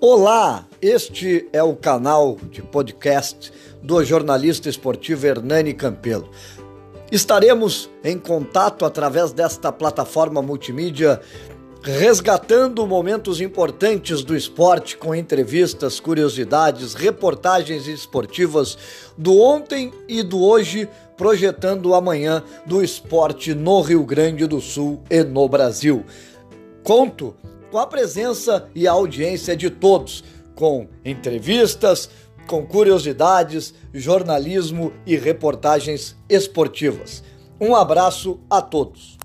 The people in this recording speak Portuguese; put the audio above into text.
Olá, este é o canal de podcast do jornalista esportivo Hernani Campelo. Estaremos em contato através desta plataforma multimídia, resgatando momentos importantes do esporte com entrevistas, curiosidades, reportagens esportivas do ontem e do hoje, projetando o amanhã do esporte no Rio Grande do Sul e no Brasil. Conto com a presença e a audiência de todos, com entrevistas, com curiosidades, jornalismo e reportagens esportivas. Um abraço a todos.